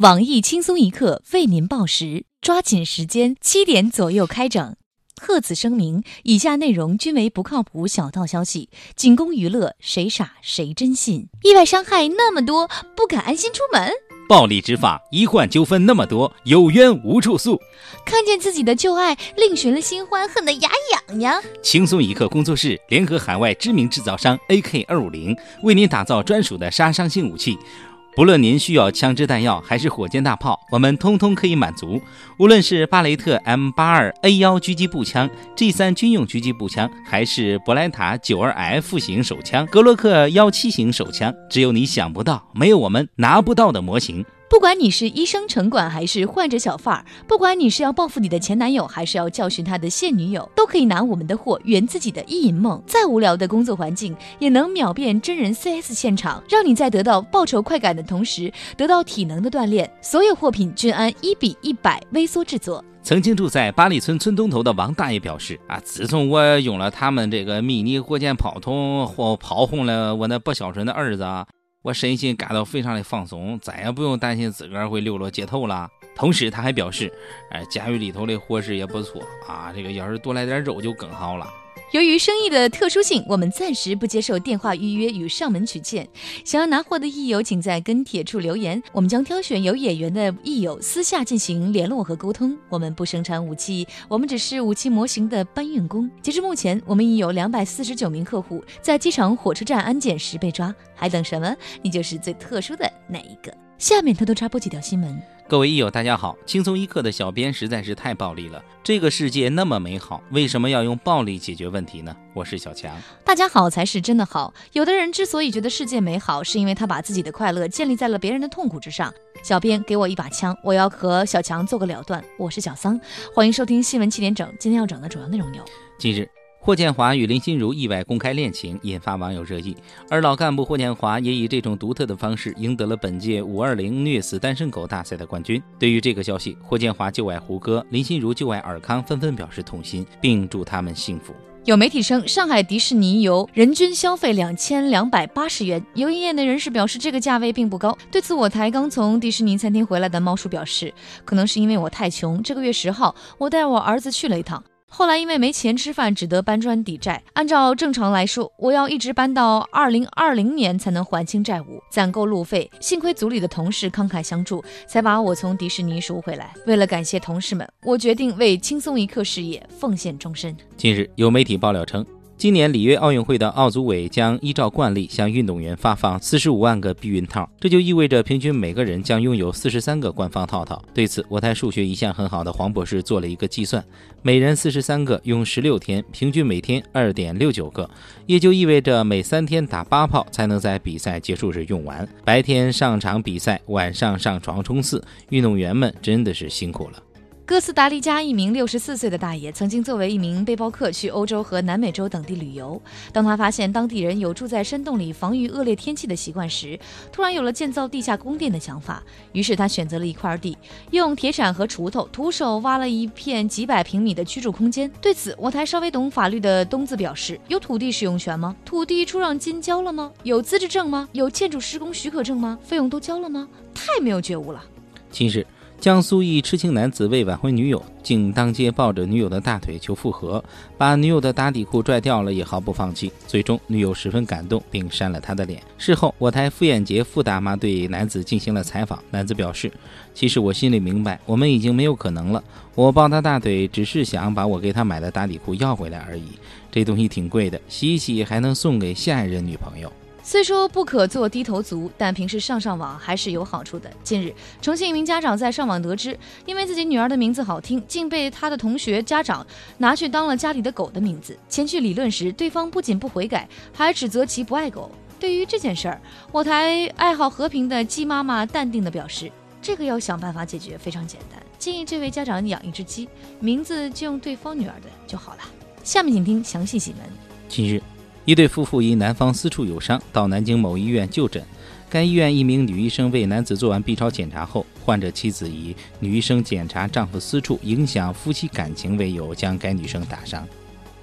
网易轻松一刻为您报时，抓紧时间，七点左右开整。贺此声明：以下内容均为不靠谱小道消息，仅供娱乐，谁傻谁真信。意外伤害那么多，不敢安心出门。暴力执法，医患纠纷那么多，有冤无处诉。看见自己的旧爱，另寻了新欢，恨得牙痒痒。轻松一刻工作室联合海外知名制造商 AK 二五零，为您打造专属的杀伤性武器。不论您需要枪支弹药还是火箭大炮，我们通通可以满足。无论是巴雷特 M 八二 A 幺狙击步枪、G 三军用狙击步枪，还是博莱塔九二 F 型手枪、格洛克幺七型手枪，只有你想不到，没有我们拿不到的模型。不管你是医生城管还是患者小贩儿，不管你是要报复你的前男友还是要教训他的现女友，都可以拿我们的货圆自己的意淫梦。再无聊的工作环境，也能秒变真人 CS 现场，让你在得到报酬快感的同时，得到体能的锻炼。所有货品均按一比一百微缩制作。曾经住在八里村村东头的王大爷表示：“啊，自从我用了他们这个迷你火箭炮筒，或炮轰了我那不孝顺的儿子。”我身心感到非常的放松，再也不用担心自个儿会流落街头了。同时，他还表示，哎，监狱里头的伙食也不错啊，这个要是多来点肉就更好了。由于生意的特殊性，我们暂时不接受电话预约与上门取件。想要拿货的益友，请在跟帖处留言，我们将挑选有眼缘的益友私下进行联络和沟通。我们不生产武器，我们只是武器模型的搬运工。截至目前，我们已有两百四十九名客户在机场、火车站安检时被抓，还等什么？你就是最特殊的那一个。下面偷偷插播几条新闻。各位益友，大家好！轻松一刻的小编实在是太暴力了。这个世界那么美好，为什么要用暴力解决问题呢？我是小强。大家好才是真的好。有的人之所以觉得世界美好，是因为他把自己的快乐建立在了别人的痛苦之上。小编给我一把枪，我要和小强做个了断。我是小桑，欢迎收听新闻七点整。今天要整的主要内容有：近日。霍建华与林心如意外公开恋情，引发网友热议。而老干部霍建华也以这种独特的方式赢得了本届“五二零”虐死单身狗大赛的冠军。对于这个消息，霍建华旧爱胡歌，林心如旧爱尔康，纷纷表示痛心，并祝他们幸福。有媒体称，上海迪士尼游人均消费两千两百八十元。有业内人士表示，这个价位并不高。对此，我台刚从迪士尼餐厅回来的猫叔表示，可能是因为我太穷。这个月十号，我带我儿子去了一趟。后来因为没钱吃饭，只得搬砖抵债。按照正常来说，我要一直搬到二零二零年才能还清债务，攒够路费。幸亏组里的同事慷慨相助，才把我从迪士尼赎回来。为了感谢同事们，我决定为轻松一刻事业奉献终身。近日，有媒体爆料称。今年里约奥运会的奥组委将依照惯例向运动员发放四十五万个避孕套，这就意味着平均每个人将拥有四十三个官方套套。对此，我台数学一向很好的黄博士做了一个计算：每人四十三个，用十六天，平均每天二点六九个，也就意味着每三天打八炮才能在比赛结束时用完。白天上场比赛，晚上上床冲刺，运动员们真的是辛苦了。哥斯达黎加一名六十四岁的大爷，曾经作为一名背包客去欧洲和南美洲等地旅游。当他发现当地人有住在山洞里防御恶劣天气的习惯时，突然有了建造地下宫殿的想法。于是他选择了一块地，用铁铲和锄头徒手挖了一片几百平米的居住空间。对此，我台稍微懂法律的东子表示：有土地使用权吗？土地出让金交了吗？有资质证吗？有建筑施工许可证吗？费用都交了吗？太没有觉悟了。今日。江苏一痴情男子为挽回女友，竟当街抱着女友的大腿求复合，把女友的打底裤拽掉了也毫不放弃。最终，女友十分感动，并扇了他的脸。事后，我台傅艳杰傅大妈对男子进行了采访。男子表示：“其实我心里明白，我们已经没有可能了。我抱他大腿，只是想把我给他买的打底裤要回来而已。这东西挺贵的，洗一洗还能送给下一任女朋友。”虽说不可做低头族，但平时上上网还是有好处的。近日，重庆一名家长在上网得知，因为自己女儿的名字好听，竟被他的同学家长拿去当了家里的狗的名字。前去理论时，对方不仅不悔改，还指责其不爱狗。对于这件事儿，我台爱好和平的鸡妈妈淡定地表示：“这个要想办法解决，非常简单。建议这位家长养一只鸡，名字就用对方女儿的就好了。”下面请听详细新闻。近日。一对夫妇因男方私处有伤，到南京某医院就诊。该医院一名女医生为男子做完 B 超检查后，患者妻子以女医生检查丈夫私处影响夫妻感情为由，将该女生打伤。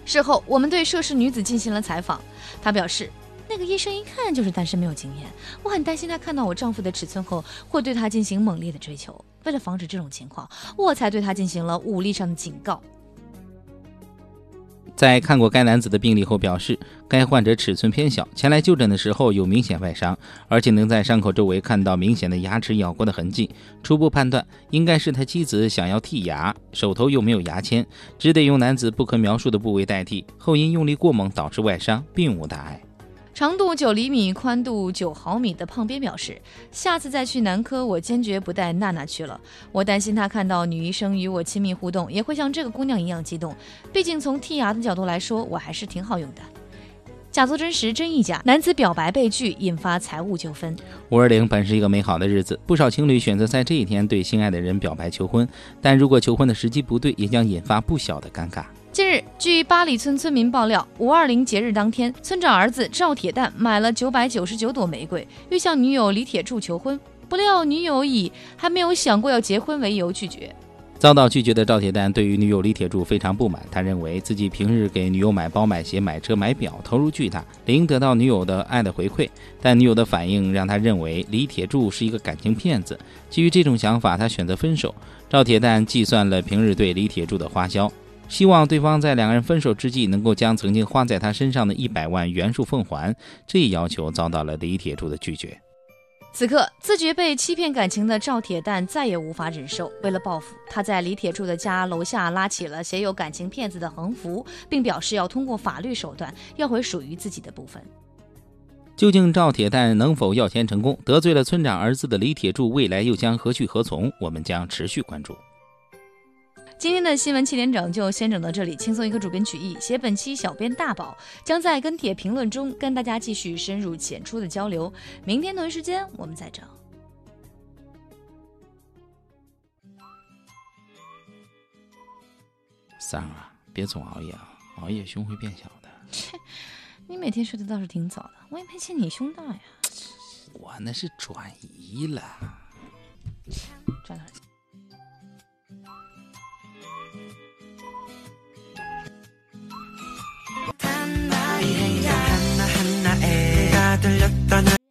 事后，我们对涉事女子进行了采访，她表示。那个医生一看就是单身没有经验，我很担心他看到我丈夫的尺寸后会对他进行猛烈的追求。为了防止这种情况，我才对他进行了武力上的警告。在看过该男子的病历后，表示该患者尺寸偏小，前来就诊的时候有明显外伤，而且能在伤口周围看到明显的牙齿咬过的痕迹。初步判断应该是他妻子想要剔牙，手头又没有牙签，只得用男子不可描述的部位代替，后因用力过猛导致外伤，并无大碍。长度九厘米、宽度九毫米的胖边表示：“下次再去男科，我坚决不带娜娜去了。我担心她看到女医生与我亲密互动，也会像这个姑娘一样激动。毕竟从剔牙的角度来说，我还是挺好用的。”假作真实，真亦假。男子表白被拒，引发财务纠纷。五二零本是一个美好的日子，不少情侣选择在这一天对心爱的人表白求婚，但如果求婚的时机不对，也将引发不小的尴尬。近日，据八里村村民爆料，五二零节日当天，村长儿子赵铁蛋买了九百九十九朵玫瑰，欲向女友李铁柱求婚，不料女友以还没有想过要结婚为由拒绝。遭到拒绝的赵铁蛋对于女友李铁柱非常不满，他认为自己平日给女友买包、买鞋、买车、买表，投入巨大，理应得到女友的爱的回馈，但女友的反应让他认为李铁柱是一个感情骗子。基于这种想法，他选择分手。赵铁蛋计算了平日对李铁柱的花销。希望对方在两个人分手之际，能够将曾经花在他身上的一百万元数奉还。这一要求遭到了李铁柱的拒绝。此刻，自觉被欺骗感情的赵铁蛋再也无法忍受。为了报复，他在李铁柱的家楼下拉起了写有“感情骗子”的横幅，并表示要通过法律手段要回属于自己的部分。究竟赵铁蛋能否要钱成功？得罪了村长儿子的李铁柱，未来又将何去何从？我们将持续关注。今天的新闻七点整就先整到这里，轻松一刻主编曲艺，写本期小编大宝将在跟帖评论中跟大家继续深入浅出的交流。明天同一时间我们再整。三儿啊，别总熬夜啊，熬夜胸会变小的。切，你每天睡得倒是挺早的，我也没见你胸大呀。我那是转移了。转哪去？ 들렸던